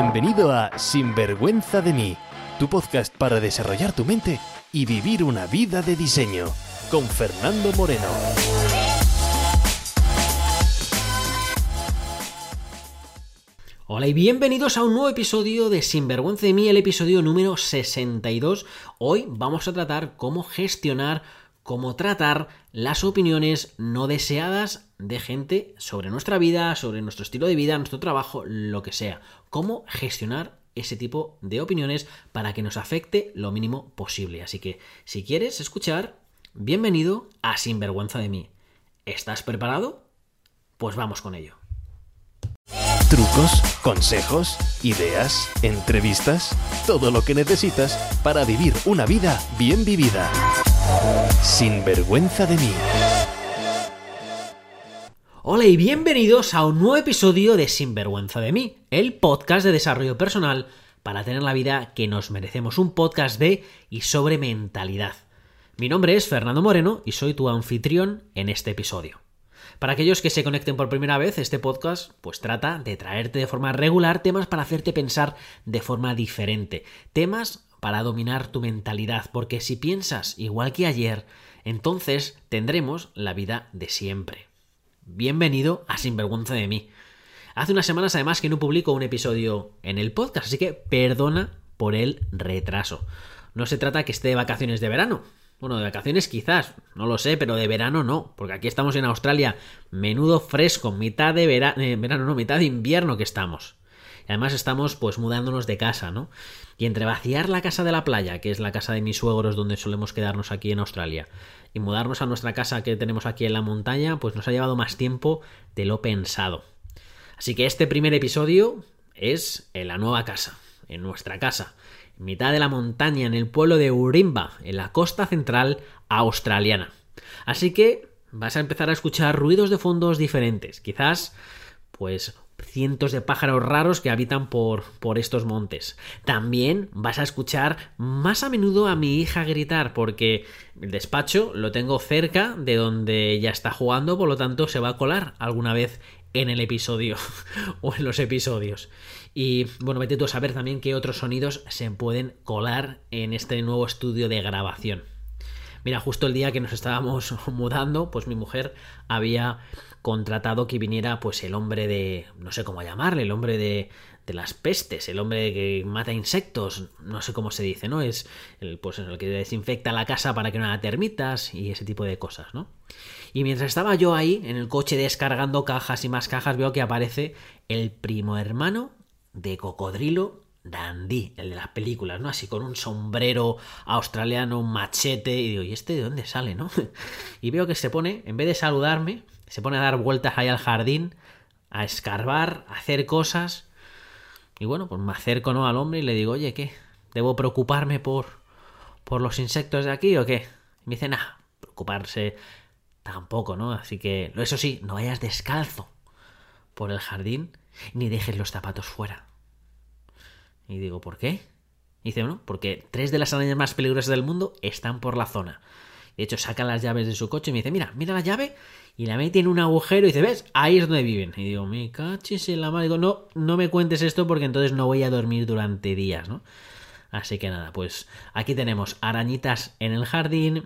Bienvenido a Sinvergüenza de mí, tu podcast para desarrollar tu mente y vivir una vida de diseño, con Fernando Moreno. Hola y bienvenidos a un nuevo episodio de Sinvergüenza de mí, el episodio número 62. Hoy vamos a tratar cómo gestionar, cómo tratar las opiniones no deseadas de gente sobre nuestra vida, sobre nuestro estilo de vida, nuestro trabajo, lo que sea. Cómo gestionar ese tipo de opiniones para que nos afecte lo mínimo posible. Así que, si quieres escuchar, bienvenido a Sinvergüenza de mí. ¿Estás preparado? Pues vamos con ello. Trucos, consejos, ideas, entrevistas, todo lo que necesitas para vivir una vida bien vivida. Sin vergüenza de mí. Hola y bienvenidos a un nuevo episodio de Sinvergüenza de mí, el podcast de desarrollo personal para tener la vida que nos merecemos, un podcast de y sobre mentalidad. Mi nombre es Fernando Moreno y soy tu anfitrión en este episodio. Para aquellos que se conecten por primera vez, este podcast pues trata de traerte de forma regular temas para hacerte pensar de forma diferente, temas para dominar tu mentalidad, porque si piensas igual que ayer, entonces tendremos la vida de siempre. Bienvenido a Sinvergüenza de mí. Hace unas semanas además que no publico un episodio en el podcast, así que perdona por el retraso. No se trata que esté de vacaciones de verano, bueno, de vacaciones quizás, no lo sé, pero de verano no, porque aquí estamos en Australia, menudo fresco, mitad de eh, verano, no, mitad de invierno que estamos. Y además estamos pues mudándonos de casa, ¿no? Y entre vaciar la casa de la playa, que es la casa de mis suegros donde solemos quedarnos aquí en Australia, y mudarnos a nuestra casa que tenemos aquí en la montaña, pues nos ha llevado más tiempo de lo pensado. Así que este primer episodio es en la nueva casa, en nuestra casa mitad de la montaña, en el pueblo de Urimba, en la costa central australiana. Así que vas a empezar a escuchar ruidos de fondos diferentes, quizás pues cientos de pájaros raros que habitan por, por estos montes. También vas a escuchar más a menudo a mi hija gritar porque el despacho lo tengo cerca de donde ella está jugando, por lo tanto se va a colar alguna vez en el episodio o en los episodios. Y bueno, vete tú a saber también qué otros sonidos se pueden colar en este nuevo estudio de grabación. Mira, justo el día que nos estábamos mudando, pues mi mujer había contratado que viniera pues el hombre de, no sé cómo llamarle, el hombre de, de las pestes, el hombre que mata insectos, no sé cómo se dice, ¿no? Es el, pues el que desinfecta la casa para que no haya termitas y ese tipo de cosas, ¿no? Y mientras estaba yo ahí, en el coche descargando cajas y más cajas, veo que aparece el primo hermano de Cocodrilo Dandy, el de las películas, ¿no? Así con un sombrero australiano, un machete, y digo, ¿y este de dónde sale, no? y veo que se pone, en vez de saludarme, se pone a dar vueltas ahí al jardín, a escarbar, a hacer cosas. Y bueno, pues me acerco ¿no? al hombre y le digo, oye, ¿qué? ¿Debo preocuparme por, por los insectos de aquí o qué? Y me dice, nah, preocuparse tampoco, ¿no? Así que, eso sí, no vayas descalzo por el jardín ni dejes los zapatos fuera. Y digo, ¿por qué? Y dice, bueno, porque tres de las arañas más peligrosas del mundo están por la zona. De hecho, saca las llaves de su coche y me dice, mira, mira la llave y la mete en un agujero y dice, ¿ves? Ahí es donde viven. Y digo, me cachis en la madre. Digo, no, no me cuentes esto porque entonces no voy a dormir durante días, ¿no? Así que nada, pues aquí tenemos arañitas en el jardín.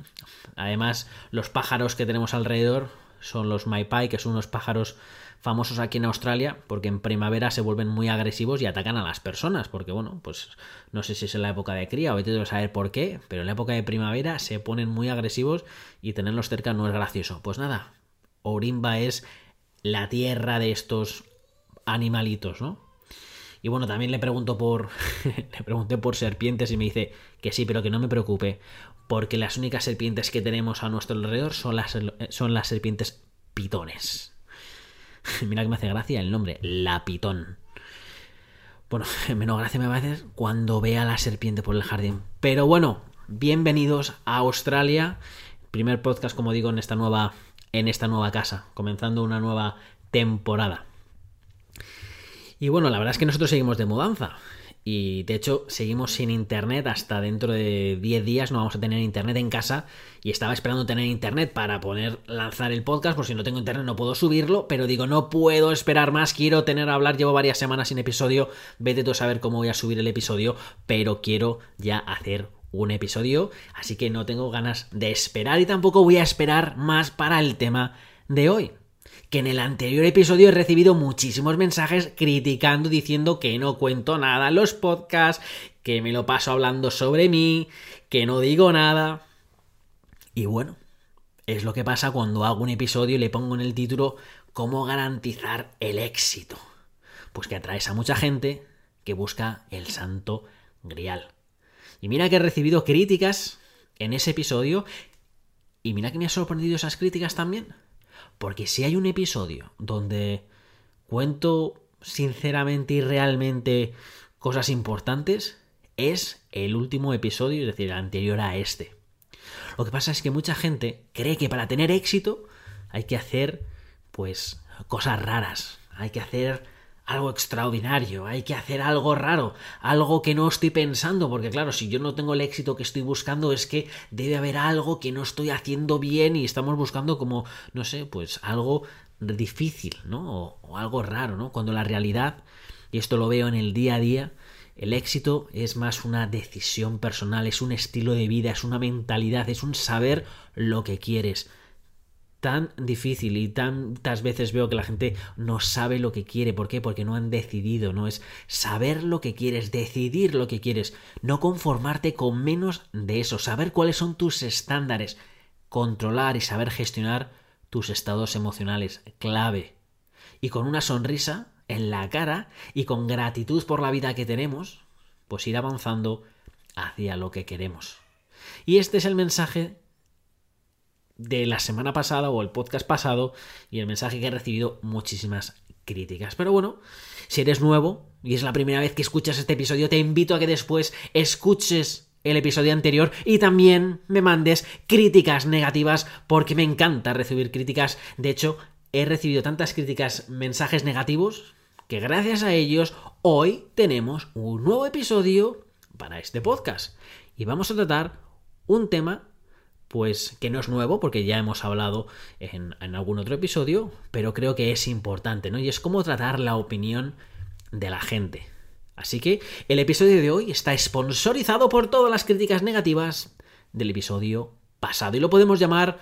Además, los pájaros que tenemos alrededor son los maipai, que son unos pájaros famosos aquí en Australia porque en primavera se vuelven muy agresivos y atacan a las personas porque bueno pues no sé si es en la época de cría o vete saber por qué pero en la época de primavera se ponen muy agresivos y tenerlos cerca no es gracioso pues nada Orimba es la tierra de estos animalitos no y bueno, también le pregunto por. le pregunté por serpientes y me dice que sí, pero que no me preocupe. Porque las únicas serpientes que tenemos a nuestro alrededor son las, son las serpientes pitones. Mira que me hace gracia el nombre, la pitón. Bueno, menos gracia me va a hacer cuando vea la serpiente por el jardín. Pero bueno, bienvenidos a Australia. Primer podcast, como digo, en esta nueva, en esta nueva casa, comenzando una nueva temporada. Y bueno, la verdad es que nosotros seguimos de mudanza. Y de hecho seguimos sin internet hasta dentro de 10 días no vamos a tener internet en casa y estaba esperando tener internet para poder lanzar el podcast por si no tengo internet no puedo subirlo pero digo no puedo esperar más quiero tener a hablar llevo varias semanas sin episodio vete tú a saber cómo voy a subir el episodio pero quiero ya hacer un episodio así que no tengo ganas de esperar y tampoco voy a esperar más para el tema de hoy que en el anterior episodio he recibido muchísimos mensajes criticando, diciendo que no cuento nada en los podcasts, que me lo paso hablando sobre mí, que no digo nada. Y bueno, es lo que pasa cuando hago un episodio y le pongo en el título ¿Cómo garantizar el éxito? Pues que atraes a mucha gente que busca el santo grial. Y mira que he recibido críticas en ese episodio y mira que me ha sorprendido esas críticas también. Porque si hay un episodio donde cuento sinceramente y realmente cosas importantes, es el último episodio, es decir, el anterior a este. Lo que pasa es que mucha gente cree que para tener éxito hay que hacer, pues, cosas raras, hay que hacer algo extraordinario, hay que hacer algo raro, algo que no estoy pensando, porque claro, si yo no tengo el éxito que estoy buscando es que debe haber algo que no estoy haciendo bien y estamos buscando como, no sé, pues algo difícil, ¿no? O, algo raro, ¿no? Cuando la realidad, y esto lo veo en el día a día, el éxito es más una decisión personal, es un estilo de vida, es una mentalidad, es un saber lo que quieres tan difícil y tantas veces veo que la gente no sabe lo que quiere. ¿Por qué? Porque no han decidido, no es saber lo que quieres, decidir lo que quieres, no conformarte con menos de eso, saber cuáles son tus estándares, controlar y saber gestionar tus estados emocionales, clave. Y con una sonrisa en la cara y con gratitud por la vida que tenemos, pues ir avanzando hacia lo que queremos. Y este es el mensaje de la semana pasada o el podcast pasado y el mensaje que he recibido muchísimas críticas. Pero bueno, si eres nuevo y es la primera vez que escuchas este episodio, te invito a que después escuches el episodio anterior y también me mandes críticas negativas porque me encanta recibir críticas. De hecho, he recibido tantas críticas, mensajes negativos, que gracias a ellos hoy tenemos un nuevo episodio para este podcast. Y vamos a tratar un tema pues que no es nuevo porque ya hemos hablado en, algún otro episodio, pero creo que es importante, ¿no? Y es cómo tratar la opinión de la gente. Así que el episodio de hoy está sponsorizado por todas las críticas negativas del episodio pasado y lo podemos llamar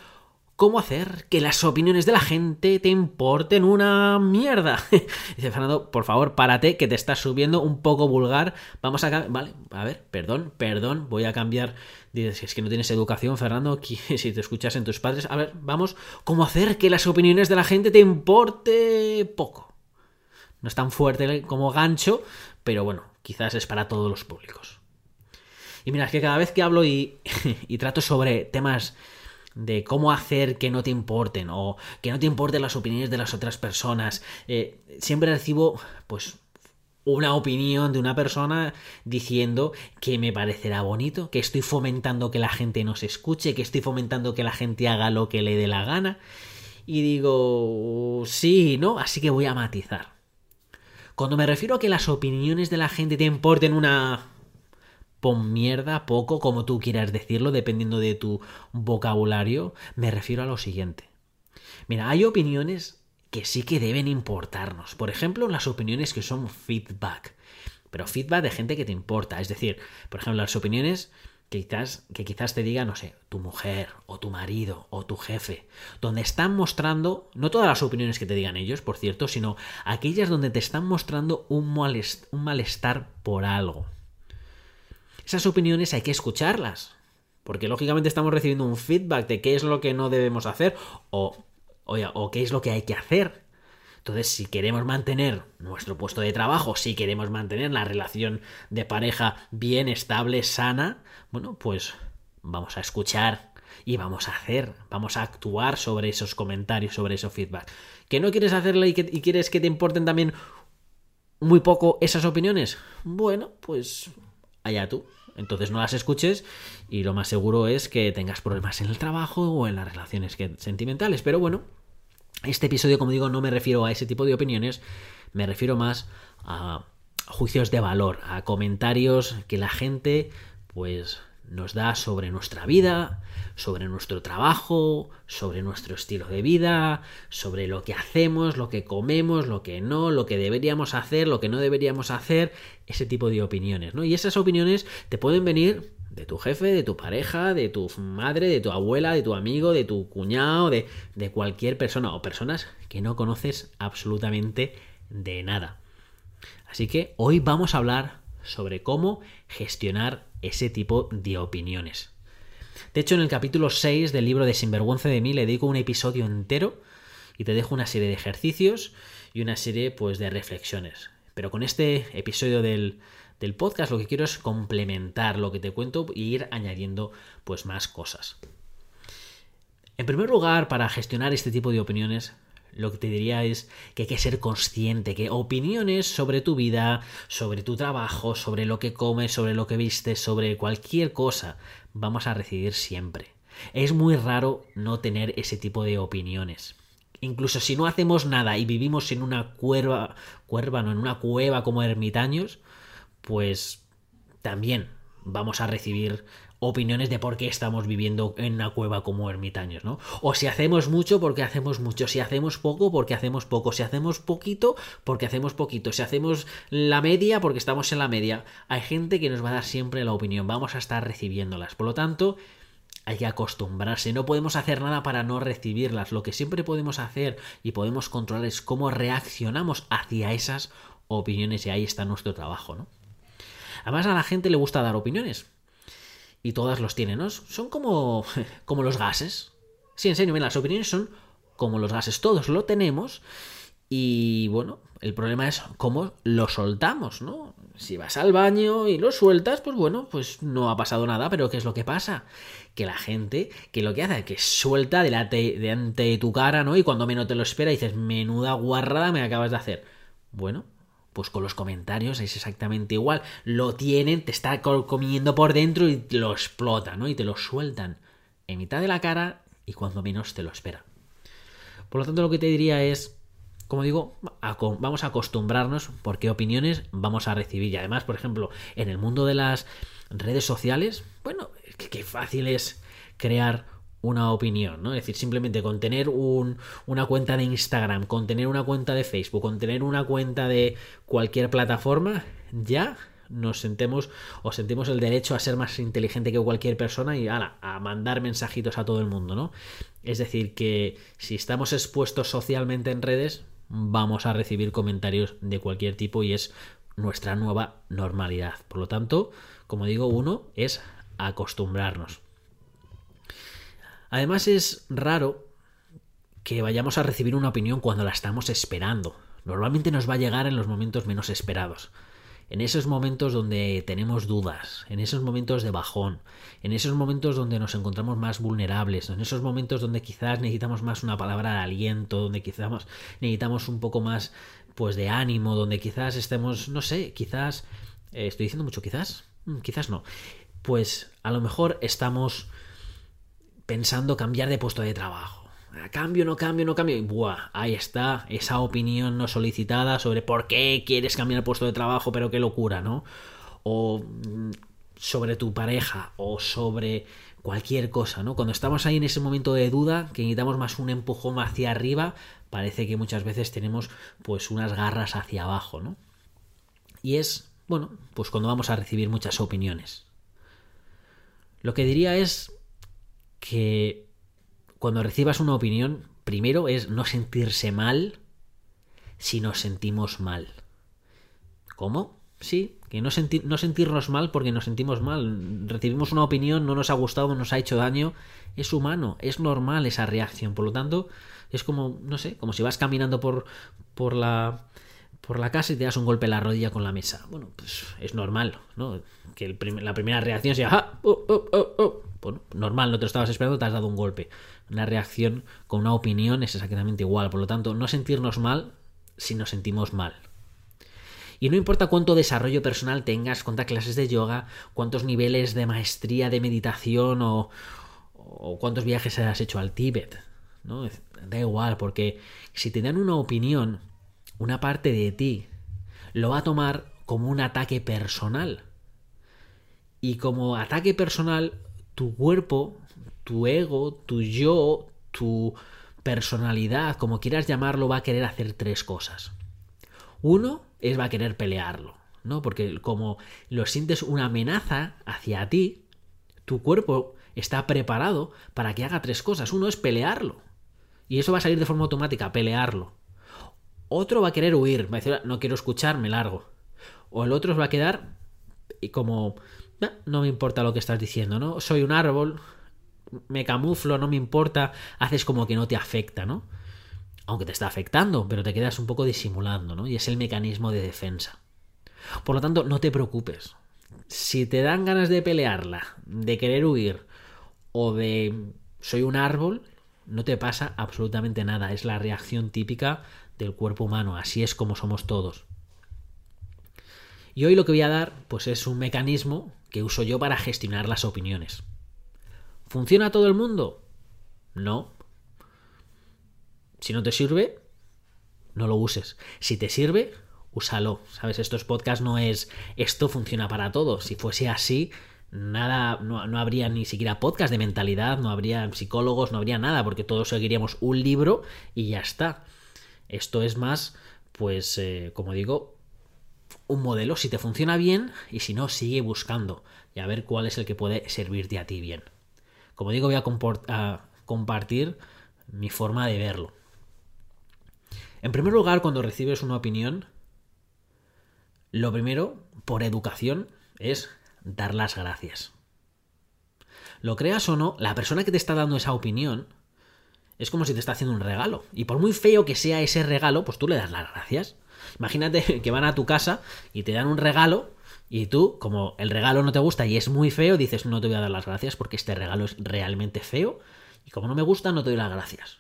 ¿Cómo hacer que las opiniones de la gente te importen una mierda? Dice Fernando, por favor, párate, que te estás subiendo un poco vulgar. Vamos a... Vale, a ver, perdón, perdón, voy a cambiar... Dices, es que no tienes educación, Fernando, si te escuchas en tus padres. A ver, vamos, ¿cómo hacer que las opiniones de la gente te importe poco? No es tan fuerte como gancho, pero bueno, quizás es para todos los públicos. Y mira, es que cada vez que hablo y, y trato sobre temas de cómo hacer que no te importen o que no te importen las opiniones de las otras personas. Eh, siempre recibo, pues, una opinión de una persona diciendo que me parecerá bonito, que estoy fomentando que la gente nos escuche, que estoy fomentando que la gente haga lo que le dé la gana. Y digo, sí, ¿no? Así que voy a matizar. Cuando me refiero a que las opiniones de la gente te importen una pon mierda, poco, como tú quieras decirlo, dependiendo de tu vocabulario, me refiero a lo siguiente. Mira, hay opiniones que sí que deben importarnos. Por ejemplo, las opiniones que son feedback. Pero feedback de gente que te importa. Es decir, por ejemplo, las opiniones que quizás, que quizás te diga, no sé, tu mujer, o tu marido, o tu jefe, donde están mostrando, no todas las opiniones que te digan ellos, por cierto, sino aquellas donde te están mostrando un, un malestar por algo. Esas opiniones hay que escucharlas, porque lógicamente estamos recibiendo un feedback de qué es lo que no debemos hacer o, o, qué es lo que hay que hacer. Entonces, si queremos mantener nuestro puesto de trabajo, si queremos mantener la relación de pareja bien, estable, sana, bueno, pues vamos a escuchar y vamos a hacer, vamos a actuar sobre esos comentarios, sobre esos feedback. ¿Que no quieres hacerlo y, que, y quieres que te importen también muy poco esas opiniones? Bueno, pues allá tú. Entonces no las escuches y lo más seguro es que tengas problemas en el trabajo o en las relaciones sentimentales. Pero bueno, este episodio, como digo, no me refiero a ese tipo de opiniones, me refiero más a, juicios de valor, a comentarios que la gente pues nos da sobre nuestra vida, sobre nuestro trabajo, sobre nuestro estilo de vida, sobre lo que hacemos, lo que comemos, lo que no, lo que deberíamos hacer, lo que no deberíamos hacer, ese tipo de opiniones, ¿no? Y esas opiniones te pueden venir de tu jefe, de tu pareja, de tu madre, de tu abuela, de tu amigo, de tu cuñado, de, de cualquier persona o personas que no conoces absolutamente de nada. Así que hoy vamos a hablar sobre cómo gestionar ese tipo de opiniones. De hecho, en el capítulo 6 del libro de Sinvergüenza de mí le dedico un episodio entero y te dejo una serie de ejercicios y una serie pues de reflexiones. Pero con este episodio del, del podcast lo que quiero es complementar lo que te cuento e ir añadiendo pues más cosas. En primer lugar, para gestionar este tipo de opiniones, lo que te diría es que hay que ser consciente que opiniones sobre tu vida, sobre tu trabajo, sobre lo que comes, sobre lo que vistes, sobre cualquier cosa, vamos a recibir siempre. Es muy raro no tener ese tipo de opiniones. Incluso si no hacemos nada y vivimos en una cuerva, cuerva, no, en una cueva como ermitaños, pues también vamos a recibir opiniones de por qué estamos viviendo en una cueva como ermitaños, ¿no? O si hacemos mucho, porque hacemos mucho, si hacemos poco, porque hacemos poco, si hacemos poquito, porque hacemos poquito, si hacemos la media, porque estamos en la media. Hay gente que nos va a dar siempre la opinión, vamos a estar recibiéndolas. Por lo tanto, hay que acostumbrarse, no podemos hacer nada para no recibirlas. Lo que siempre podemos hacer y podemos controlar es cómo reaccionamos hacia esas opiniones y ahí está nuestro trabajo, ¿no? Además a la gente le gusta dar opiniones y todas los tienen, ¿no? Son como, como los gases. Sí, en serio, las opiniones son como los gases, todos lo tenemos y bueno, el problema es cómo lo soltamos, ¿no? Si vas al baño y lo sueltas, pues bueno, pues no ha pasado nada, pero ¿qué es lo que pasa? Que la gente, que lo que hace es que suelta delante, de tu cara, ¿no? Y cuando menos te lo espera dices, menuda guarrada me acabas de hacer. Bueno, pues con los comentarios es exactamente igual. Lo tienen, te está comiendo por dentro y lo explota, ¿no? Y te lo sueltan en mitad de la cara y cuando menos te lo espera. Por lo tanto, lo que te diría es, como digo, vamos a acostumbrarnos porque opiniones vamos a recibir. Y además, por ejemplo, en el mundo de las redes sociales, bueno, qué fácil es crear una opinión, ¿no? Es decir, simplemente con tener un, una cuenta de Instagram, con tener una cuenta de Facebook, con tener una cuenta de cualquier plataforma, ya nos sentemos o sentimos el derecho a ser más inteligente que cualquier persona y a mandar mensajitos a todo el mundo, ¿no? Es decir, que si estamos expuestos socialmente en redes, vamos a recibir comentarios de cualquier tipo y es nuestra nueva normalidad. Por lo tanto, como digo, uno es acostumbrarnos. Además es raro que vayamos a recibir una opinión cuando la estamos esperando. Normalmente nos va a llegar en los momentos menos esperados. En esos momentos donde tenemos dudas, en esos momentos de bajón, en esos momentos donde nos encontramos más vulnerables, en esos momentos donde quizás necesitamos más una palabra de aliento, donde quizás necesitamos un poco más pues de ánimo, donde quizás estemos, no sé, quizás eh, estoy diciendo mucho quizás, mm, quizás no. Pues a lo mejor estamos pensando cambiar de puesto de trabajo. Cambio, no cambio, no cambio. Y buah, ahí está esa opinión no solicitada sobre por qué quieres cambiar el puesto de trabajo, pero qué locura, ¿no? O mm, sobre tu pareja o sobre cualquier cosa, ¿no? Cuando estamos ahí en ese momento de duda, que necesitamos más un empujón hacia arriba, parece que muchas veces tenemos pues unas garras hacia abajo, ¿no? Y es, bueno, pues cuando vamos a recibir muchas opiniones. Lo que diría es que cuando recibas una opinión, primero es no sentirse mal si nos sentimos mal. ¿Cómo? Sí, que no, no sentirnos mal porque nos sentimos mal. Recibimos una opinión, no nos ha gustado, nos ha hecho daño. Es humano, es normal esa reacción. Por lo tanto, es como, no sé, como si vas caminando por, por la por la casa y te das un golpe en la rodilla con la mesa. Bueno, pues es normal, ¿no? Que la primera reacción sea, ¡ah! Oh, oh, oh, bueno, normal, no te lo estabas esperando, te has dado un golpe. Una reacción con una opinión es exactamente igual. Por lo tanto, no sentirnos mal si nos sentimos mal. Y no importa cuánto desarrollo personal tengas, cuántas clases de yoga, cuántos niveles de maestría de meditación o, o cuántos viajes has hecho al Tíbet. ¿no? Da igual, porque si te dan una opinión, una parte de ti lo va a tomar como un ataque personal. Y como ataque personal, tu cuerpo, tu ego, tu yo, tu personalidad, como quieras llamarlo, va a querer hacer tres cosas. Uno es va a querer pelearlo, ¿no? Porque como lo sientes una amenaza hacia ti, tu cuerpo está preparado para que haga tres cosas. Uno es pelearlo. Y eso va a salir de forma automática, pelearlo. Otro va a querer huir, va a decir, no quiero escuchar, me largo. O el otro va a quedar como, no me importa lo que estás diciendo, ¿no? Soy un árbol, me camuflo, no me importa, haces como que no te afecta, ¿no? Aunque te está afectando, pero te quedas un poco disimulando, ¿no? Y es el mecanismo de defensa. Por lo tanto, no te preocupes. Si te dan ganas de pelearla, de querer huir o de soy un árbol, no te pasa absolutamente nada. Es la reacción típica del cuerpo humano. Así es como somos todos. Y hoy lo que voy a dar, pues es un mecanismo que uso yo para gestionar las opiniones. ¿Funciona todo el mundo? No. Si no te sirve, no lo uses. Si te sirve, úsalo. ¿Sabes? Estos podcasts no es esto funciona para todos. Si fuese así, nada, no, no, habría ni siquiera podcast de mentalidad, no habría psicólogos, no habría nada, porque todos seguiríamos un libro y ya está. Esto es más, pues, eh, como digo, un modelo, si te funciona bien y si no, sigue buscando y a ver cuál es el que puede servirte a ti bien. Como digo, voy a, compartir mi forma de verlo. En primer lugar, cuando recibes una opinión, lo primero, por educación, es dar las gracias. Lo creas o no, la persona que te está dando esa opinión es como si te está haciendo un regalo. Y por muy feo que sea ese regalo, pues tú le das las gracias. Imagínate que van a tu casa y te dan un regalo y tú, como el regalo no te gusta y es muy feo, dices no te voy a dar las gracias porque este regalo es realmente feo y como no me gusta no te doy las gracias.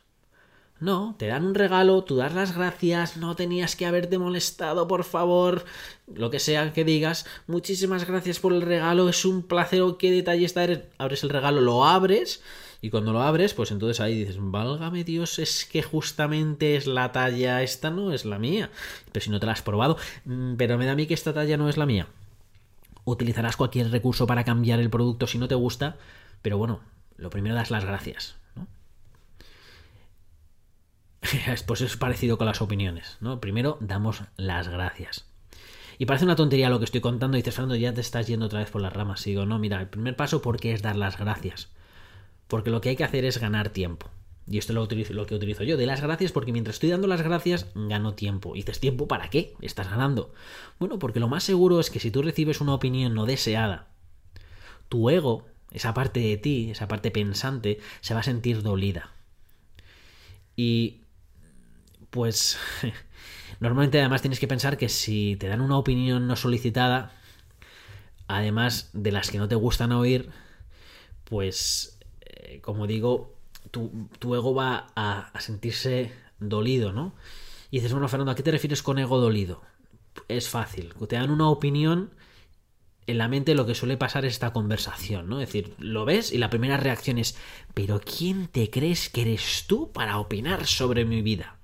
No, te dan un regalo, tú das las gracias, no tenías que haberte molestado, por favor, lo que sea que digas, muchísimas gracias por el regalo, es un placer, qué detallista eres, abres el regalo, lo abres y cuando lo abres, pues entonces ahí dices, válgame Dios, es que justamente es la talla, esta no es la mía, pero si no te la has probado, mm, pero me da a mí que esta talla no es la mía. Utilizarás cualquier recurso para cambiar el producto si no te gusta, pero bueno, lo primero das las gracias. pues es parecido con las opiniones, ¿no? Primero damos las gracias. Y parece una tontería lo que estoy contando y dices, Fernando, ya te estás yendo otra vez por las ramas. Y digo, no, mira, el primer paso, ¿por qué es dar las gracias? Porque lo que hay que hacer es ganar tiempo. Y esto es lo, que utilizo yo, de las gracias, porque mientras estoy dando las gracias, gano tiempo. Y dices, ¿tiempo para qué? Estás ganando. Bueno, porque lo más seguro es que si tú recibes una opinión no deseada, tu ego, esa parte de ti, esa parte pensante, se va a sentir dolida. Y pues normalmente además tienes que pensar que si te dan una opinión no solicitada, además de las que no te gustan oír, pues como digo, tu, ego va a, a, sentirse dolido, ¿no? Y dices, bueno, Fernando, ¿a qué te refieres con ego dolido? Es fácil, te dan una opinión en la mente lo que suele pasar es esta conversación, ¿no? Es decir, lo ves y la primera reacción es, pero ¿quién te crees que eres tú para opinar sobre mi vida?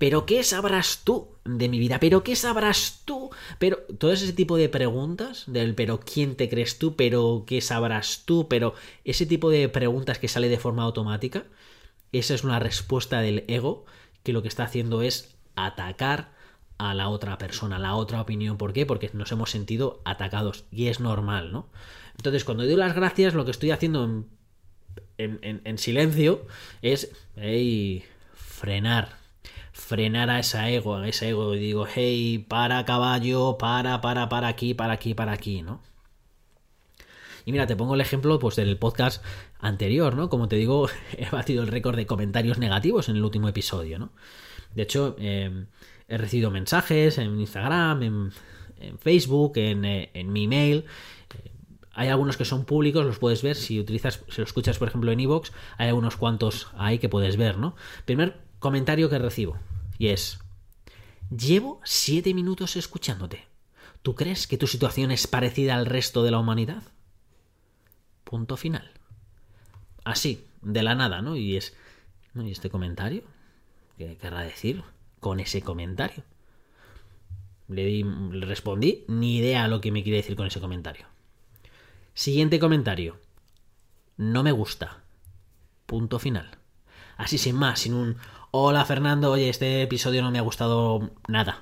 ¿Pero qué sabrás tú de mi vida? ¿Pero qué sabrás tú? Pero todo ese tipo de preguntas del pero quién te crees tú, pero qué sabrás tú, pero ese tipo de preguntas que sale de forma automática, esa es una respuesta del ego que lo que está haciendo es atacar a la otra persona, a la otra opinión. ¿Por qué? Porque nos hemos sentido atacados y es normal, ¿no? Entonces, cuando doy las gracias, lo que estoy haciendo en, en silencio es hey, frenar, frenar a esa ego, a ese ego, y digo, hey, para caballo, para, para, para aquí, para aquí, para aquí, ¿no? Y mira, te pongo el ejemplo pues del podcast anterior, ¿no? Como te digo, he batido el récord de comentarios negativos en el último episodio, ¿no? De hecho, em, he recibido mensajes en Instagram, en, Facebook, en, eh, en, mi email. hay algunos que son públicos, los puedes ver. Si utilizas, si lo escuchas, por ejemplo, en Evox, hay algunos cuantos ahí que puedes ver, ¿no? Primer comentario que recibo. Y es, llevo siete minutos escuchándote. ¿Tú crees que tu situación es parecida al resto de la humanidad? Punto final. Así, de la nada, ¿no? Y es, ¿y este comentario? ¿Qué querrá decir con ese comentario? Le, di, le respondí, ni idea lo que me quiere decir con ese comentario. Siguiente comentario. No me gusta. Punto final. Así sin más, sin un hola Fernando, oye, este episodio no me ha gustado nada.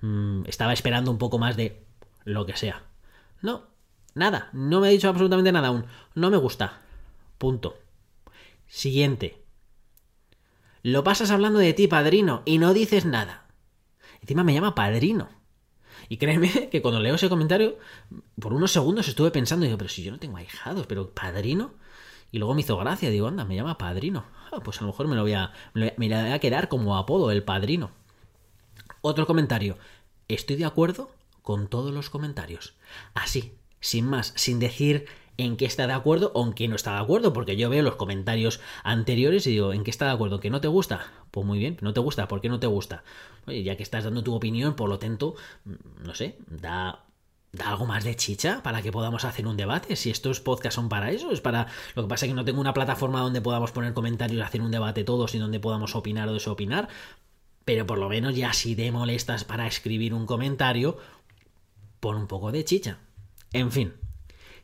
Mm, estaba esperando un poco más de lo que sea. No, nada, no me ha dicho absolutamente nada aún. No me gusta. Punto. Siguiente. Lo pasas hablando de ti, padrino, y no dices nada. Encima me llama padrino. Y créeme que cuando leo ese comentario, por unos segundos estuve pensando, digo, pero si yo no tengo ahijados, pero padrino. Y luego me hizo gracia, digo, anda, me llama padrino. Ah, pues a lo mejor me lo voy a, me voy a quedar como apodo, el padrino. Otro comentario. Estoy de acuerdo con todos los comentarios. Así, sin más, sin decir en qué está de acuerdo o en qué no está de acuerdo, porque yo veo los comentarios anteriores y digo, ¿en qué está de acuerdo? ¿Que no te gusta? Pues muy bien, no te gusta, ¿por qué no te gusta? Oye, ya que estás dando tu opinión, por lo tanto, mm, no sé, da, da algo más de chicha para que podamos hacer un debate. Si estos podcasts son para eso, es para. Lo que pasa es que no tengo una plataforma donde podamos poner comentarios y hacer un debate todos y donde podamos opinar o desopinar. Pero por lo menos ya si te molestas para escribir un comentario, pon un poco de chicha. En fin,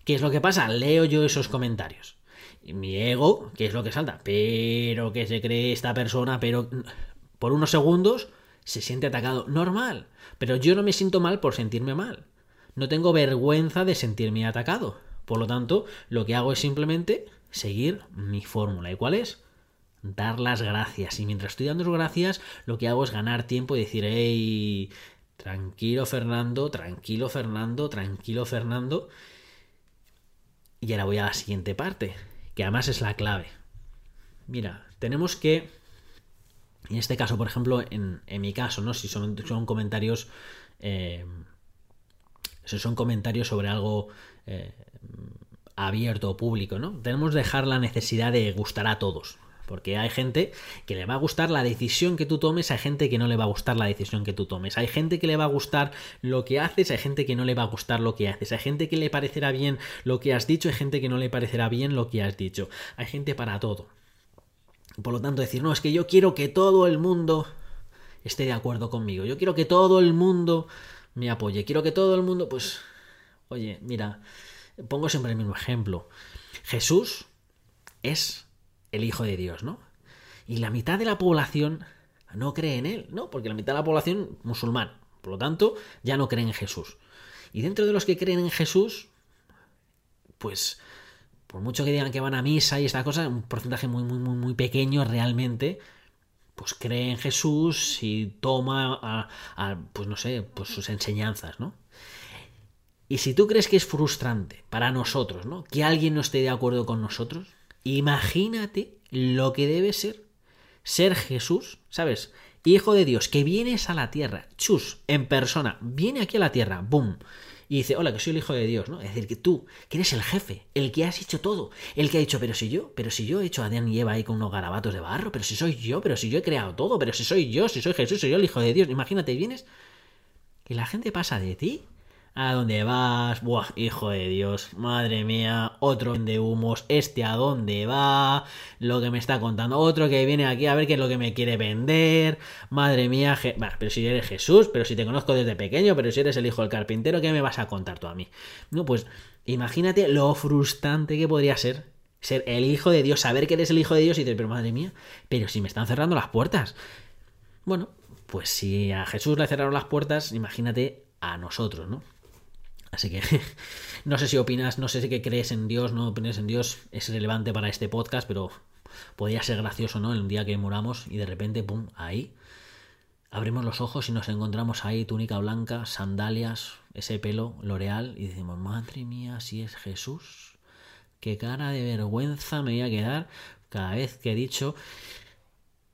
¿Qué es lo que pasa? Leo yo esos comentarios. mi ego, ¿qué es lo que salta? Pero que se cree esta persona, pero por unos segundos se siente atacado. Normal. Pero yo no me siento mal por sentirme mal. No tengo vergüenza de sentirme atacado. Por lo tanto, lo que hago es simplemente seguir mi fórmula. ¿Y cuál es? Dar las gracias. Y mientras estoy dando las gracias, lo que hago es ganar tiempo y decir, hey, tranquilo Fernando, tranquilo Fernando, tranquilo Fernando. Y ahora voy a la siguiente parte, que además es la clave. Mira, tenemos que, en este caso, por ejemplo, en, mi caso, ¿no? Si son, son comentarios, eh, si son comentarios sobre algo eh, abierto o público, ¿no? Tenemos que dejar la necesidad de gustar a todos. Porque hay gente que le va a gustar la decisión que tú tomes, hay gente que no le va a gustar la decisión que tú tomes. Hay gente que le va a gustar lo que haces, hay gente que no le va a gustar lo que haces. Hay gente que le parecerá bien lo que has dicho, hay gente que no le parecerá bien lo que has dicho. Hay gente para todo. Por lo tanto, decir, no, es que yo quiero que todo el mundo esté de acuerdo conmigo. Yo quiero que todo el mundo me apoye. Quiero que todo el mundo, pues, oye, mira, pongo siempre el mismo ejemplo. Jesús es el Hijo de Dios, ¿no? Y la mitad de la población no cree en él, ¿no? Porque la mitad de la población musulmán, por lo tanto, ya no cree en Jesús. Y dentro de los que creen en Jesús, pues, por mucho que digan que van a misa y esta cosa, un porcentaje muy, muy, muy, muy pequeño realmente, pues cree en Jesús y toma, pues no sé, pues sus enseñanzas, ¿no? Y si tú crees que es frustrante para nosotros, ¿no? Que alguien no esté de acuerdo con nosotros, Imagínate lo que debe ser ser Jesús, ¿sabes? Hijo de Dios, que vienes a la tierra, chus, en persona, viene aquí a la tierra, boom, y dice, hola, que soy el hijo de Dios, ¿no? Es decir, que tú, que eres el jefe, el que has hecho todo, el que ha dicho, pero si yo, pero si yo he hecho a Adán y Eva ahí con unos garabatos de barro, pero si soy yo, pero si yo he creado todo, pero si soy yo, si soy Jesús, soy yo el hijo de Dios, imagínate, vienes y la gente pasa de ti ¿A dónde vas? Buah, hijo de Dios, madre mía, otro de humos, este a dónde va, lo que me está contando, otro que viene aquí a ver qué es lo que me quiere vender, madre mía, pero si eres Jesús, pero si te conozco desde pequeño, pero si eres el hijo del carpintero, ¿qué me vas a contar tú a mí? No, pues imagínate lo frustrante que podría ser ser el hijo de Dios, saber que eres el hijo de Dios y decir, pero madre mía, pero si me están cerrando las puertas. Bueno, pues si a Jesús le cerraron las puertas, imagínate a nosotros, ¿no? Así que no sé si opinas, no sé si crees en Dios, no opinas en Dios, es relevante para este podcast, pero podría ser gracioso, ¿no? El día que moramos y de repente, ¡pum!, ahí. Abrimos los ojos y nos encontramos ahí, túnica blanca, sandalias, ese pelo, L'Oreal, y decimos, madre mía, si es Jesús, qué cara de vergüenza me voy a quedar cada vez que he dicho...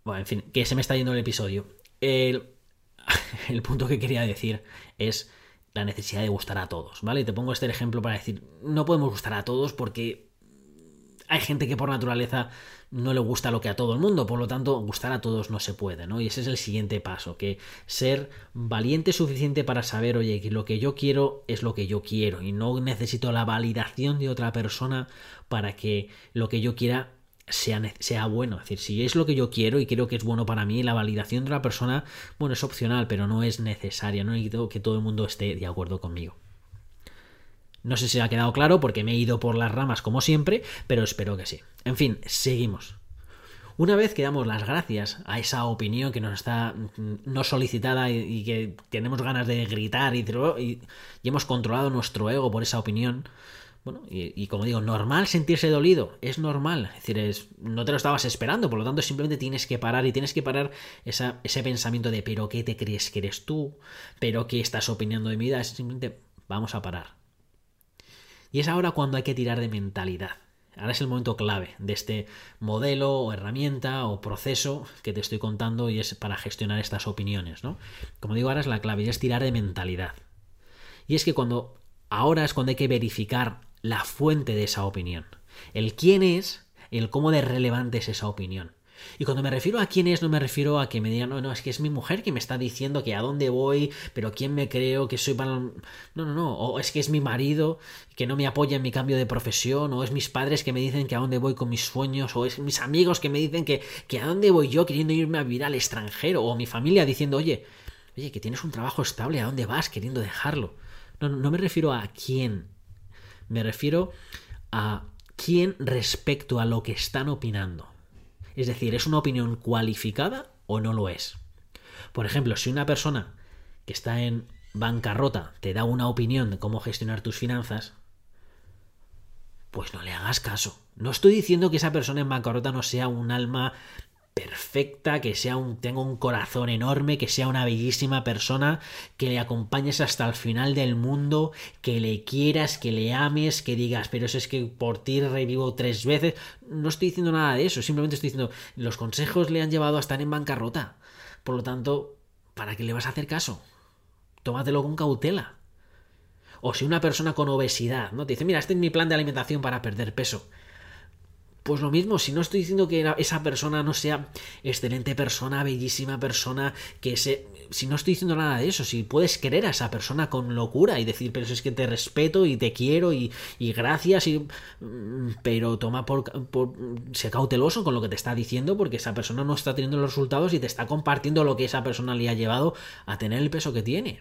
Bueno, en fin, que se me está yendo el episodio. El punto que quería decir es la necesidad de gustar a todos, ¿vale? Y te pongo este ejemplo para decir, no podemos gustar a todos porque hay gente que por naturaleza no le gusta lo que a todo el mundo, por lo tanto, gustar a todos no se puede, ¿no? Y ese es el siguiente paso, que ser valiente suficiente para saber, oye, que lo que yo quiero es lo que yo quiero y no necesito la validación de otra persona para que lo que yo quiera sea, sea bueno. Es decir, si es lo que yo quiero y creo que es bueno para mí, la validación de una persona, bueno, es opcional, pero no es necesaria. No necesito que todo el mundo esté de acuerdo conmigo. No sé si ha quedado claro porque me he ido por las ramas como siempre, pero espero que sí. En fin, seguimos. Una vez que damos las gracias a esa opinión que nos está mm, no solicitada y, que tenemos ganas de gritar y, y, hemos controlado nuestro ego por esa opinión, bueno, y, como digo, normal sentirse dolido, es normal, es decir, es, no te lo estabas esperando, por lo tanto simplemente tienes que parar y tienes que parar ese pensamiento de pero ¿qué te crees que eres tú? ¿Pero qué estás opinando de mi vida? Simplemente vamos a parar. Y es ahora cuando hay que tirar de mentalidad. Ahora es el momento clave de este modelo o herramienta o proceso que te estoy contando y es para gestionar estas opiniones, ¿no? Como digo, ahora es la clave y es tirar de mentalidad. Y es que cuando ahora es cuando hay que verificar la fuente de esa opinión. El quién es, el cómo de relevante es esa opinión. Y cuando me refiero a quién es, no me refiero a que me digan, no, no, es que es mi mujer que me está diciendo que a dónde voy, pero quién me creo, que soy para... No, no, no, o es que es mi marido que no me apoya en mi cambio de profesión, o es mis padres que me dicen que a dónde voy con mis sueños, o es mis amigos que me dicen que, que a dónde voy yo queriendo irme a vivir al extranjero, o mi familia diciendo, oye, oye, que tienes un trabajo estable, ¿a dónde vas queriendo dejarlo? No, no, no me refiero a quién, me refiero a quién respecto a lo que están opinando. Es decir, ¿es una opinión cualificada o no lo es? Por ejemplo, si una persona que está en bancarrota te da una opinión de cómo gestionar tus finanzas, pues no le hagas caso. No estoy diciendo que esa persona en bancarrota no sea un alma perfecta, que sea un, tenga un corazón enorme, que sea una bellísima persona, que le acompañes hasta el final del mundo, que le quieras, que le ames, que digas, pero eso es que por ti revivo tres veces. No estoy diciendo nada de eso, simplemente estoy diciendo, los consejos le han llevado a estar en bancarrota. Por lo tanto, ¿para qué le vas a hacer caso? Tómatelo con cautela. O si una persona con obesidad, ¿no? Te dice, mira, este es mi plan de alimentación para perder peso. Pues lo mismo, si no estoy diciendo que esa persona no sea excelente persona, bellísima persona, que se... Si no estoy diciendo nada de eso, si puedes querer a esa persona con locura y decir, pero es que te respeto y te quiero y, gracias, y... Mm, pero toma por, por... Sé cauteloso con lo que te está diciendo porque esa persona no está teniendo los resultados y te está compartiendo lo que esa persona le ha llevado a tener el peso que tiene.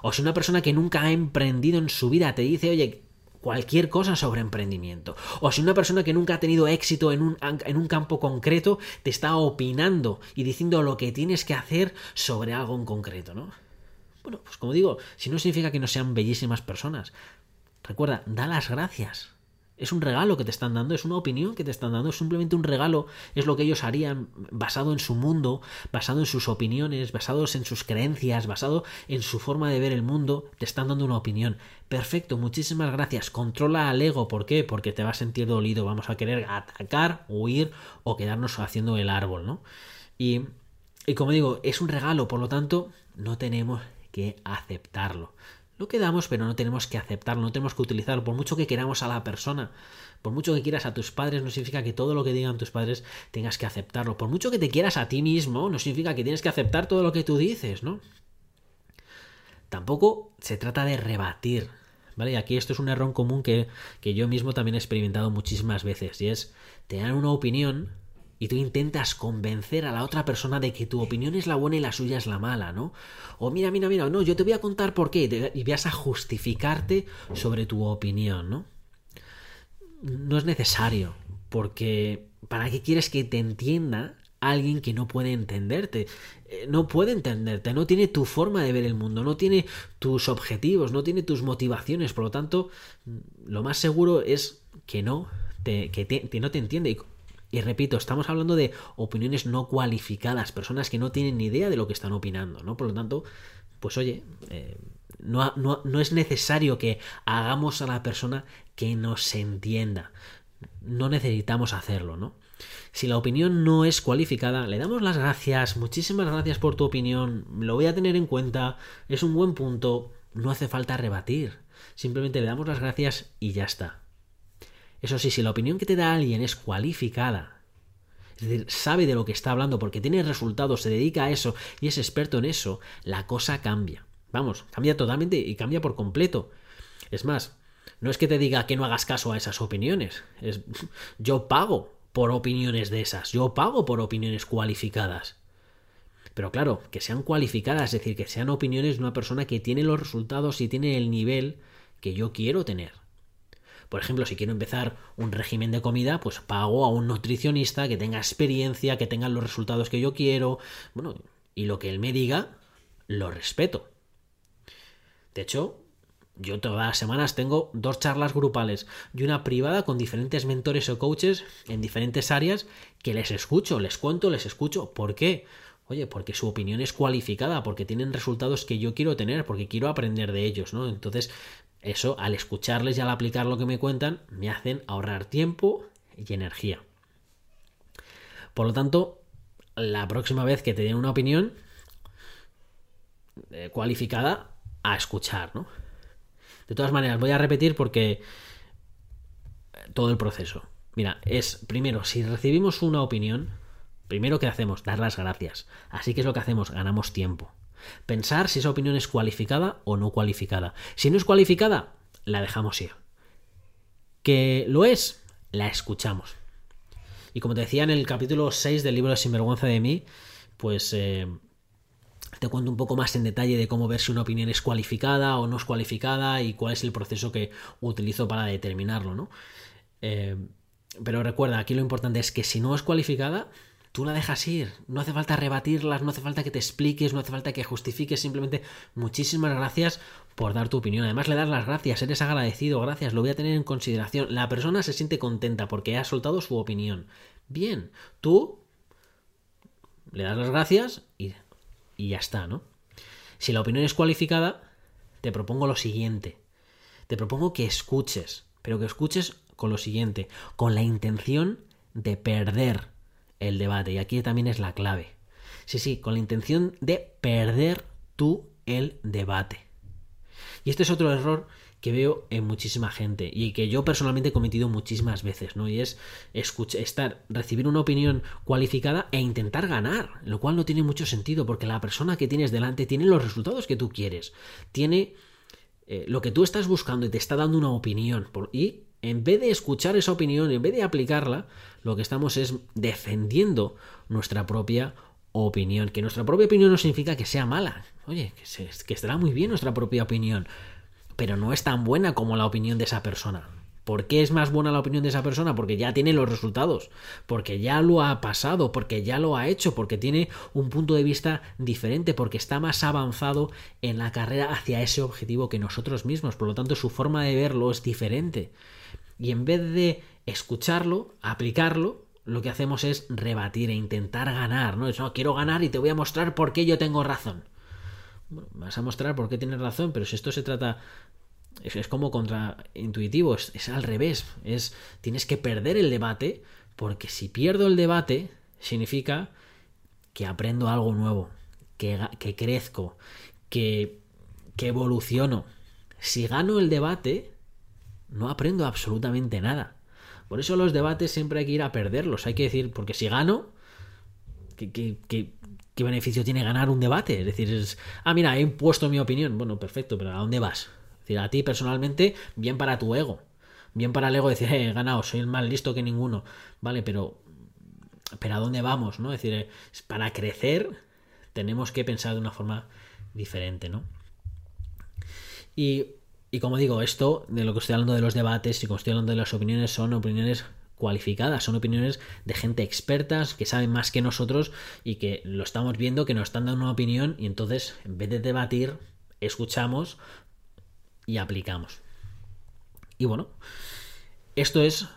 O si una persona que nunca ha emprendido en su vida te dice, oye, cualquier cosa sobre emprendimiento. O si una persona que nunca ha tenido éxito en un, en un, campo concreto te está opinando y diciendo lo que tienes que hacer sobre algo en concreto, ¿no? Bueno, pues como digo, si no significa que no sean bellísimas personas. Recuerda, da las gracias. Es un regalo que te están dando, es una opinión que te están dando, es simplemente un regalo, es lo que ellos harían basado en su mundo, basado en sus opiniones, basados en sus creencias, basado en su forma de ver el mundo, te están dando una opinión. Perfecto, muchísimas gracias. Controla al ego, ¿por qué? Porque te va a sentir dolido, vamos a querer atacar, huir o quedarnos haciendo el árbol, ¿no? Y, y como digo, es un regalo, por lo tanto, no tenemos que aceptarlo. Lo quedamos, pero no tenemos que aceptarlo, no tenemos que utilizarlo. Por mucho que queramos a la persona, por mucho que quieras a tus padres, no significa que todo lo que digan tus padres tengas que aceptarlo. Por mucho que te quieras a ti mismo, no significa que tienes que aceptar todo lo que tú dices, ¿no? Tampoco se trata de rebatir, ¿vale? Y aquí esto es un error común que, que yo mismo también he experimentado muchísimas veces, y es, te dan una opinión y tú intentas convencer a la otra persona de que tu opinión es la buena y la suya es la mala, ¿no? O mira, mira, mira, no, yo te voy a contar por qué y vas a justificarte sobre tu opinión, ¿no? No es necesario, porque ¿para qué quieres que te entienda alguien que no puede entenderte? Eh, no puede entenderte, no tiene tu forma de ver el mundo, no tiene tus objetivos, no tiene tus motivaciones, por lo tanto, lo más seguro es que no, te, que, que no te entiende. Y repito, estamos hablando de opiniones no cualificadas, personas que no tienen ni idea de lo que están opinando, ¿no? Por lo tanto, pues oye, eh, no, no, es necesario que hagamos a la persona que nos entienda. No necesitamos hacerlo, ¿no? Si la opinión no es cualificada, le damos las gracias, muchísimas gracias por tu opinión, lo voy a tener en cuenta, es un buen punto, no hace falta rebatir, simplemente le damos las gracias y ya está. Eso sí, si la opinión que te da alguien es cualificada, es decir, sabe de lo que está hablando porque tiene resultados, se dedica a eso y es experto en eso, la cosa cambia. Vamos, cambia totalmente y cambia por completo. Es más, no es que te diga que no hagas caso a esas opiniones. Es, yo pago por opiniones de esas. Yo pago por opiniones cualificadas. Pero claro, que sean cualificadas, es decir, que sean opiniones de una persona que tiene los resultados y tiene el nivel que yo quiero tener. Por ejemplo, si quiero empezar un régimen de comida, pues pago a un nutricionista que tenga experiencia, que tenga los resultados que yo quiero. Bueno, y lo que él me diga, lo respeto. De hecho, yo todas las semanas tengo dos charlas grupales y una privada con diferentes mentores o coaches en diferentes áreas que les escucho, les cuento, les escucho. ¿Por qué? Oye, porque su opinión es cualificada, porque tienen resultados que yo quiero tener, porque quiero aprender de ellos, ¿no? Entonces, eso, al escucharles y al aplicar lo que me cuentan, me hacen ahorrar tiempo y energía. Por lo tanto, la próxima vez que te den una opinión eh, cualificada, a escuchar, ¿no? De todas maneras, voy a repetir porque todo el proceso. Mira, es primero, si recibimos una opinión, primero que hacemos, dar las gracias. Así que es lo que hacemos, ganamos tiempo. Pensar si esa opinión es cualificada o no cualificada. Si no es cualificada, la dejamos ir. Que lo es, la escuchamos. Y como te decía en el capítulo 6 del libro de Sinvergüenza de mí, pues eh, te cuento un poco más en detalle de cómo ver si una opinión es cualificada o no es cualificada y cuál es el proceso que utilizo para determinarlo, ¿no? Eh, pero recuerda, aquí lo importante es que si no es cualificada, tú la dejas ir. No hace falta rebatirlas, no hace falta que te expliques, no hace falta que justifiques, simplemente muchísimas gracias por dar tu opinión. Además le das las gracias, eres agradecido, gracias, lo voy a tener en consideración. La persona se siente contenta porque ha soltado su opinión. Bien, tú le das las gracias y y ya está, ¿no? Si la opinión es cualificada, te propongo lo siguiente. Te propongo que escuches, pero que escuches con lo siguiente, con la intención de perder el debate. Y aquí también es la clave. Sí, sí, con la intención de perder tú el debate. Y este es otro error que veo en muchísima gente y que yo personalmente he cometido muchísimas veces, ¿no? Y es escuchar, estar, recibir una opinión cualificada e intentar ganar, lo cual no tiene mucho sentido porque la persona que tienes delante tiene los resultados que tú quieres, tiene eh, lo que tú estás buscando y te está dando una opinión y en vez de escuchar esa opinión, en vez de aplicarla, lo que estamos es defendiendo nuestra propia opinión. Que nuestra propia opinión no significa que sea mala. Oye, que, que estará muy bien nuestra propia opinión pero no es tan buena como la opinión de esa persona. ¿Por qué es más buena la opinión de esa persona? Porque ya tiene los resultados, porque ya lo ha pasado, porque ya lo ha hecho, porque tiene un punto de vista diferente, porque está más avanzado en la carrera hacia ese objetivo que nosotros mismos. Por lo tanto, su forma de verlo es diferente. Y en vez de escucharlo, aplicarlo, lo que hacemos es rebatir e intentar ganar. No es, quiero ganar y te voy a mostrar por qué yo tengo razón. Bueno, vas a mostrar por qué tienes razón, pero si esto se trata es, como contraintuitivo, es, es, al revés. Es tienes que perder el debate, porque si pierdo el debate, significa que aprendo algo nuevo, que, que crezco, que, que evoluciono. Si gano el debate, no aprendo absolutamente nada. Por eso los debates siempre hay que ir a perderlos. Hay que decir, porque si gano, ¿qué, qué, qué, qué beneficio tiene ganar un debate? Es decir, es, ah, mira, he impuesto mi opinión. Bueno, perfecto, pero ¿a dónde vas? Decir, a ti personalmente, bien para tu ego. Bien para el ego decir, eh, he ganado, soy el más listo que ninguno. Vale, pero. Pero ¿a dónde vamos? ¿no? Es decir, para crecer tenemos que pensar de una forma diferente, ¿no? Y, y como digo, esto de lo que estoy hablando de los debates y como estoy hablando de las opiniones son opiniones cualificadas, son opiniones de gente expertas que saben más que nosotros y que lo estamos viendo, que nos están dando una opinión y entonces en vez de debatir, escuchamos, y aplicamos. Y bueno, esto es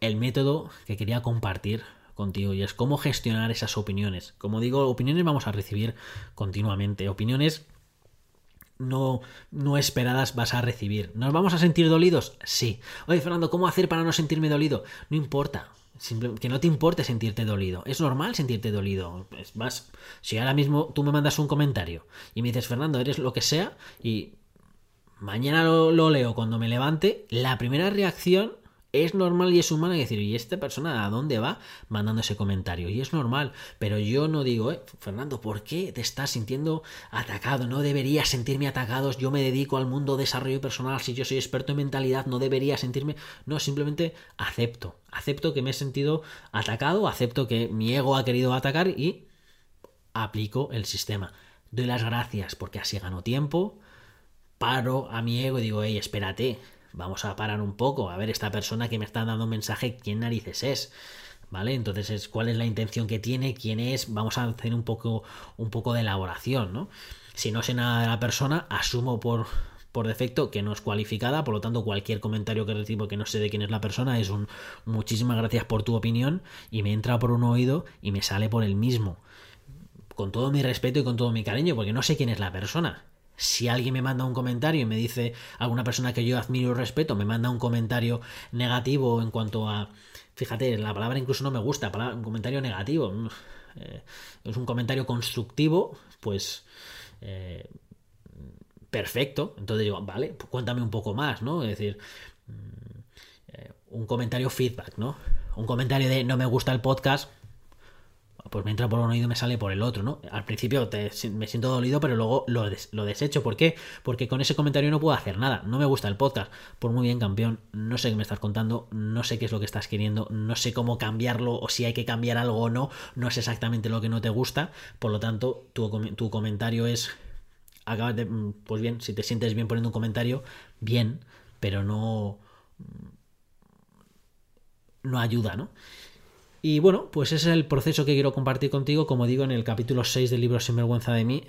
el método que quería compartir contigo y es cómo gestionar esas opiniones. Como digo, opiniones vamos a recibir continuamente, opiniones no, no esperadas vas a recibir. ¿Nos vamos a sentir dolidos? Sí. Oye, Fernando, ¿cómo hacer para no sentirme dolido? No importa. que no te importe sentirte dolido. Es normal sentirte dolido. Más, si ahora mismo tú me mandas un comentario y me dices, Fernando, eres lo que sea, y mañana lo, leo cuando me levante, la primera reacción es normal y es humano decir, ¿y esta persona a dónde va mandando ese comentario? Y es normal, pero yo no digo, eh, Fernando, ¿por qué te estás sintiendo atacado? No debería sentirme atacado, yo me dedico al mundo de desarrollo personal, si yo soy experto en mentalidad, no debería sentirme... No, simplemente acepto, acepto que me he sentido atacado, acepto que mi ego ha querido atacar y aplico el sistema. Doy las gracias porque así gano tiempo, paro a mi ego y digo, hey, espérate, vamos a parar un poco, a ver esta persona que me está dando un mensaje, ¿quién narices es? ¿Vale? Entonces, es, ¿cuál es la intención que tiene? ¿Quién es? Vamos a hacer un poco, un poco de elaboración, ¿no? Si no sé nada de la persona, asumo por, por defecto que no es cualificada, por lo tanto cualquier comentario que recibo que no sé de quién es la persona es un muchísimas gracias por tu opinión y me entra por un oído y me sale por el mismo. Con todo mi respeto y con todo mi cariño, porque no sé quién es la persona si alguien me manda un comentario y me dice alguna persona que yo admiro y respeto, me manda un comentario negativo en cuanto a... Fíjate, la palabra incluso no me gusta, un comentario negativo. Eh, es un comentario constructivo, pues... Eh, perfecto. Entonces digo, vale, pues cuéntame un poco más, ¿no? Es decir, mm, eh, un comentario feedback, ¿no? Un comentario de no me gusta el podcast, pues me entra por un oído me sale por el otro, ¿no? Al principio me siento dolido, pero luego lo, lo, desecho. ¿Por qué? Porque con ese comentario no puedo hacer nada. No me gusta el podcast. Por muy bien, campeón, no sé qué me estás contando, no sé qué es lo que estás queriendo, no sé cómo cambiarlo o si hay que cambiar algo o no, no sé exactamente lo que no te gusta. Por lo tanto, tu, comentario es... De... Pues bien, si te sientes bien poniendo un comentario, bien, pero no... No ayuda, ¿no? Y bueno, pues ese es el proceso que quiero compartir contigo. Como digo, en el capítulo 6 del libro Sin vergüenza de mí,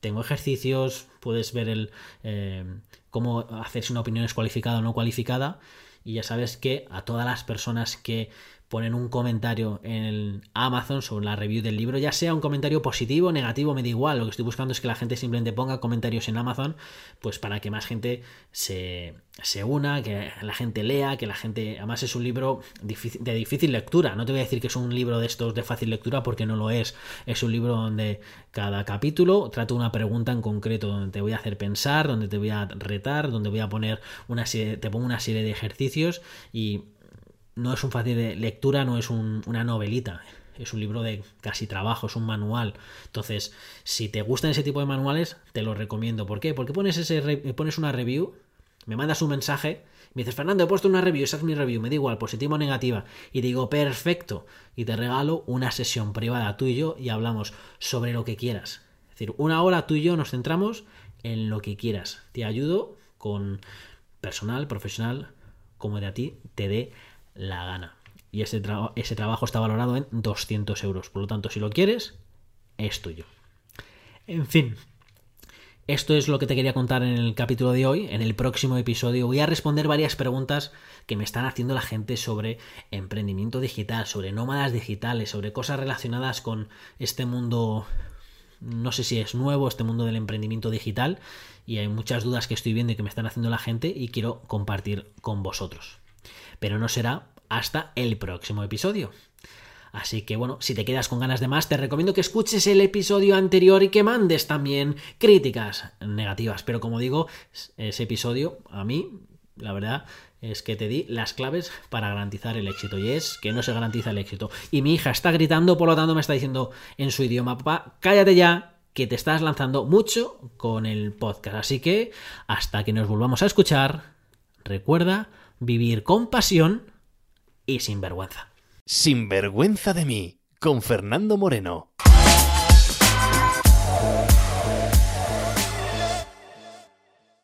tengo ejercicios, puedes ver el eh, cómo hacerse una opinión es cualificada o no cualificada. Y ya sabes que a todas las personas que ponen un comentario en Amazon sobre la review del libro, ya sea un comentario positivo o negativo, me da igual, lo que estoy buscando es que la gente simplemente ponga comentarios en Amazon, pues para que más gente se, se una, que la gente lea, que la gente, además es un libro de difícil lectura, no te voy a decir que es un libro de estos de fácil lectura porque no lo es, es un libro donde cada capítulo trato una pregunta en concreto, donde te voy a hacer pensar, donde te voy a retar, donde voy a poner una serie, te pongo una serie de ejercicios y no es un fácil de lectura, no es una novelita. Es un libro de casi trabajo, es un manual. Entonces, si te gustan ese tipo de manuales, te lo recomiendo. ¿Por qué? Porque pones, ese pones una review, me mandas un mensaje, me dices, Fernando, he puesto una review, esa es mi review, me da igual, positiva o negativa. Y digo, perfecto. Y te regalo una sesión privada tú y yo y hablamos sobre lo que quieras. Es decir, una hora tú y yo nos centramos en lo que quieras. Te ayudo con personal, profesional, como de a ti te dé la gana. Y ese, ese trabajo está valorado en 200 euros. Por lo tanto, si lo quieres, es tuyo. En fin, esto es lo que te quería contar en el capítulo de hoy. En el próximo episodio voy a responder varias preguntas que me están haciendo la gente sobre emprendimiento digital, sobre nómadas digitales, sobre cosas relacionadas con este mundo, no sé si es nuevo, este mundo del emprendimiento digital. Y hay muchas dudas que estoy viendo y que me están haciendo la gente y quiero compartir con vosotros pero no será hasta el próximo episodio. Así que bueno, si te quedas con ganas de más, te recomiendo que escuches el episodio anterior y que mandes también críticas negativas. Pero como digo, ese episodio a mí, la verdad, es que te di las claves para garantizar el éxito. Y es que no se garantiza el éxito. Y mi hija está gritando, por lo tanto me está diciendo en su idioma, papá, cállate ya, que te estás lanzando mucho con el podcast. Así que hasta que nos volvamos a escuchar, recuerda vivir con pasión y sin vergüenza. Sin vergüenza de mí, con Fernando Moreno.